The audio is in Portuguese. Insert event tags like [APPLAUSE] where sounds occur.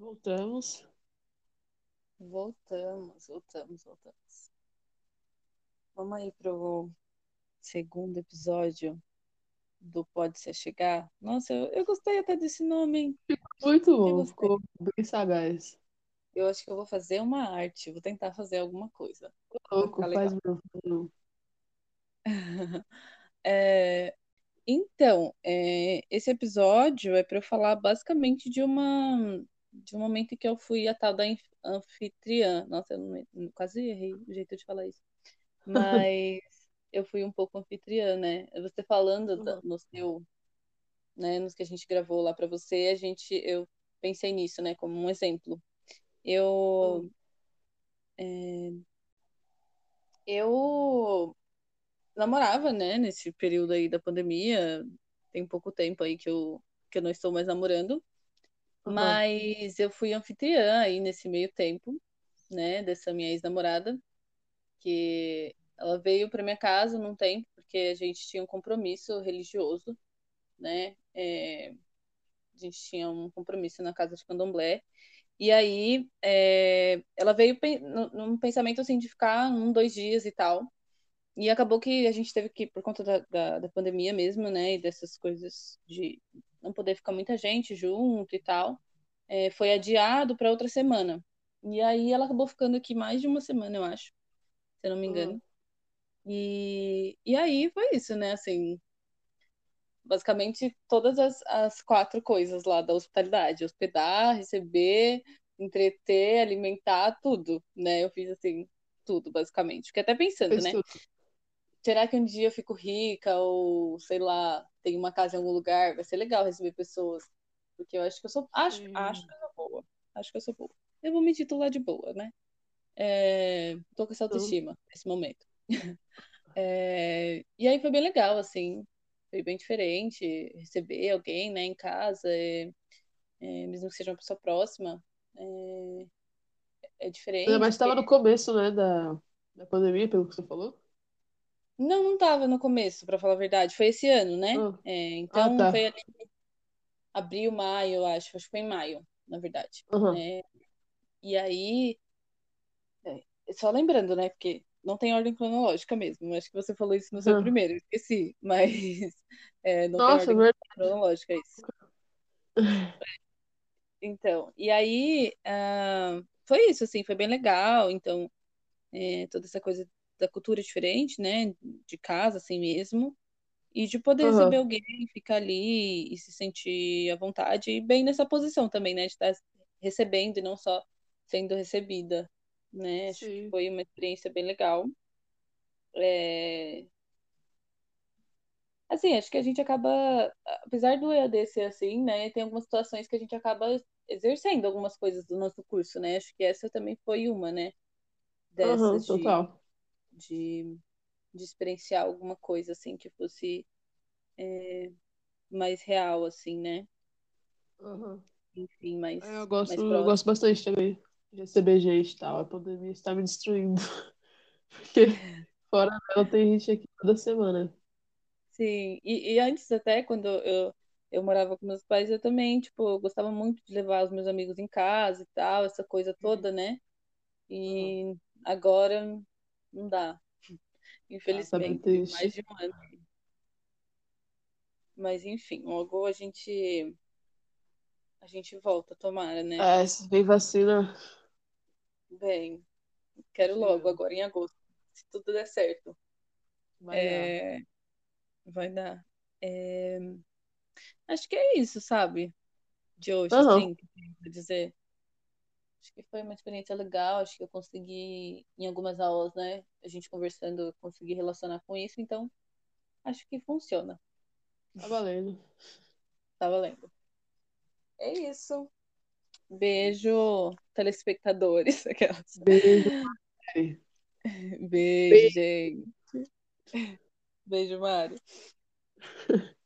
Voltamos. Voltamos, voltamos, voltamos. Vamos aí pro segundo episódio do Pode Ser Chegar. Nossa, eu, eu gostei até desse nome, hein? Muito Eu bom, ficou bem sagaz. Eu acho que eu vou fazer uma arte, vou tentar fazer alguma coisa. Louco, faz mesmo. [LAUGHS] É, então, é, esse episódio é para eu falar basicamente de uma de um momento em que eu fui a tal da anf- anfitriã. Nossa, eu não- quase errei o jeito de falar isso. [LAUGHS] Mas eu fui um pouco anfitriã, né? Você falando da- Uhum. no seu, né, nos que a gente gravou lá para você, a gente eu pensei nisso, né, como um exemplo. Eu é, eu namorava, né, nesse período aí da pandemia. Tem pouco tempo aí que eu, que eu não estou mais namorando. Aham. Mas eu fui anfitriã aí nesse meio tempo, né, dessa minha ex-namorada, que ela veio para minha casa num tempo, porque a gente tinha um compromisso religioso, né? É, a gente tinha um compromisso na casa de candomblé. E aí é, ela veio num pensamento assim de ficar um, dois dias e tal. E acabou que a gente teve que, por conta da, da, da pandemia mesmo, né, e dessas coisas de não poder ficar muita gente junto e tal, é, foi adiado para outra semana. E aí ela acabou ficando aqui mais de uma semana, eu acho, se eu não me engano. Uhum. E, e aí foi isso, né, assim, basicamente todas as, as quatro coisas lá da hospitalidade, hospedar, receber, entreter, alimentar, tudo, né, eu fiz assim, tudo, basicamente. Fiquei até pensando, Fez né, tudo. Será que um dia eu fico rica ou, sei lá, tenho uma casa em algum lugar? Vai ser legal receber pessoas. Porque eu acho que eu sou. Acho, Sim. acho que eu sou boa. Acho que eu sou boa. Eu vou me titular de boa, né? É, tô com essa autoestima nesse momento. [LAUGHS] É, e aí foi bem legal, assim. Foi bem diferente receber alguém, né, em casa, é, é, mesmo que seja uma pessoa próxima. É, é diferente. mais estava porque- no começo, né, da, da pandemia, pelo que você falou. Não, não tava no começo, pra falar a verdade. Foi esse ano, né? Ah, É, ah, então tá. foi ali abril, maio, eu acho. Acho que foi em maio, na verdade. Aham. É, e aí, é, só lembrando, né? Porque não tem ordem cronológica mesmo. Acho que você falou isso no seu primeiro, esqueci. [LAUGHS] Mas é, não tem Nossa, ordem verdade. cronológica isso. [LAUGHS] Então, e aí ah, foi isso, assim, foi bem legal. Então, é, toda essa coisa da cultura diferente, né? De casa, assim mesmo. E de poder receber Aham. alguém, ficar ali e se sentir à vontade, e bem nessa posição também, né? De estar recebendo e não só sendo recebida, né? Acho que Sim. foi uma experiência bem legal. É, Assim, acho que a gente acaba, apesar do EAD ser assim, né? Tem algumas situações que a gente acaba exercendo algumas coisas do nosso curso, né? Acho que essa também foi uma, né? Dessas de, total. De, de experienciar alguma coisa, assim, que fosse mais real, assim, né? Aham. Enfim, mais, É, Eu gosto, mais eu gosto bastante também de receber gente e tal. A pandemia está me destruindo. [LAUGHS] Porque fora dela tem gente aqui toda semana. Sim, e, e antes até, quando eu, eu morava com meus pais, eu também, tipo, eu gostava muito de levar os meus amigos em casa e tal, essa coisa toda, né? E agora não dá, tá bem infelizmente, mais de um ano. Mas enfim, logo a gente a gente volta, tomara, né? É, se vem vacina, Bem, quero logo, agora em agosto, se tudo der certo. Vai dar. É, vai dar. É, acho que é isso, sabe? De hoje, Aham. assim, dizer. Acho que foi uma experiência legal, acho que eu consegui, em algumas aulas, né? A gente conversando, consegui relacionar com isso, então acho que funciona. Tá valendo. Tá valendo. É isso. Beijo, telespectadores. [LAUGHS] Aquelas. Beijo, Mari. Beijo, Beijo. gente. Beijo, Mário. [LAUGHS]